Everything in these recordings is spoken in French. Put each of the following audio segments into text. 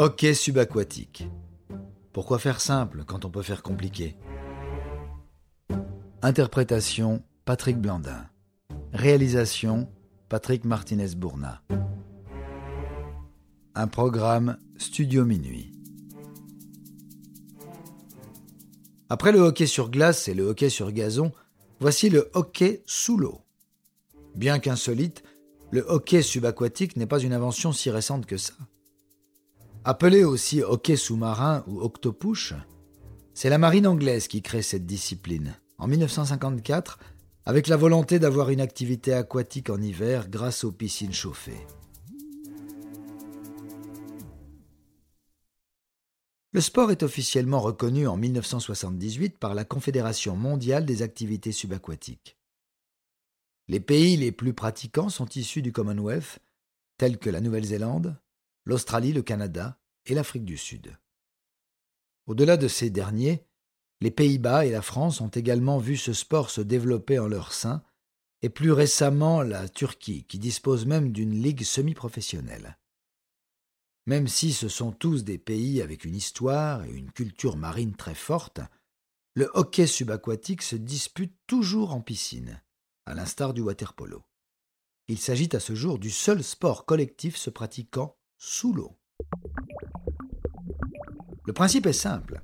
Hockey subaquatique. Pourquoi faire simple quand on peut faire compliqué? Interprétation Patrick Blandin. Réalisation Patrick Martinez-Bourna. Un programme Studio Minuit. Après le hockey sur glace et le hockey sur gazon, voici le hockey sous l'eau. Bien qu'insolite, le hockey subaquatique n'est pas une invention si récente que ça. Appelé aussi hockey sous-marin ou octopush, c'est la marine anglaise qui crée cette discipline, en 1954, avec la volonté d'avoir une activité aquatique en hiver grâce aux piscines chauffées. Le sport est officiellement reconnu en 1978 par la Confédération mondiale des activités subaquatiques. Les pays les plus pratiquants sont issus du Commonwealth, tels que la Nouvelle-Zélande, l'Australie, le Canada et l'Afrique du Sud. Au-delà de ces derniers, les Pays-Bas et la France ont également vu ce sport se développer en leur sein, et plus récemment la Turquie, qui dispose même d'une ligue semi-professionnelle. Même si ce sont tous des pays avec une histoire et une culture marine très forte, le hockey subaquatique se dispute toujours en piscine, à l'instar du waterpolo. Il s'agit à ce jour du seul sport collectif se pratiquant sous l'eau. Le principe est simple.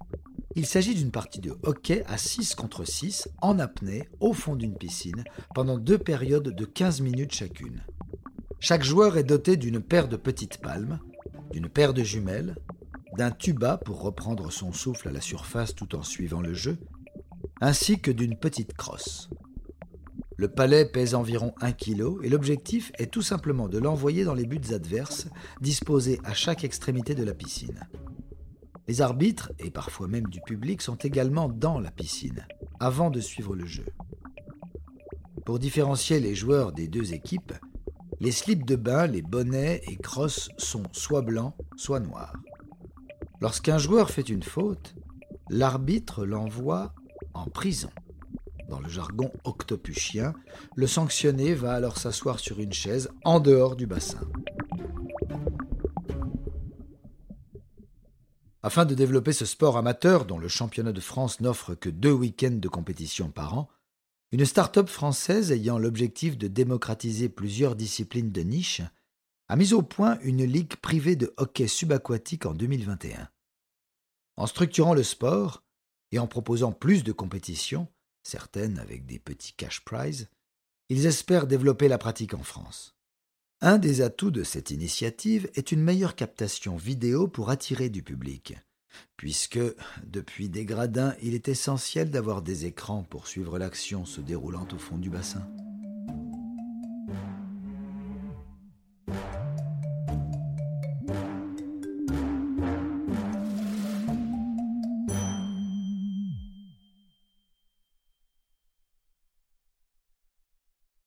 Il s'agit d'une partie de hockey à 6 contre 6 en apnée au fond d'une piscine pendant deux périodes de 15 minutes chacune. Chaque joueur est doté d'une paire de petites palmes, d'une paire de jumelles, d'un tuba pour reprendre son souffle à la surface tout en suivant le jeu, ainsi que d'une petite crosse. Le palais pèse environ 1 kg et l'objectif est tout simplement de l'envoyer dans les buts adverses disposés à chaque extrémité de la piscine. Les arbitres, et parfois même du public, sont également dans la piscine, avant de suivre le jeu. Pour différencier les joueurs des deux équipes, les slips de bain, les bonnets et crosses sont soit blancs, soit noirs. Lorsqu'un joueur fait une faute, l'arbitre l'envoie en prison. Dans le jargon octopuchien, le sanctionné va alors s'asseoir sur une chaise en dehors du bassin. Afin de développer ce sport amateur dont le championnat de France n'offre que deux week-ends de compétition par an, une start-up française ayant l'objectif de démocratiser plusieurs disciplines de niche a mis au point une ligue privée de hockey subaquatique en 2021. En structurant le sport et en proposant plus de compétitions, certaines avec des petits cash prizes, ils espèrent développer la pratique en France. Un des atouts de cette initiative est une meilleure captation vidéo pour attirer du public, puisque, depuis des gradins, il est essentiel d'avoir des écrans pour suivre l'action se déroulant au fond du bassin.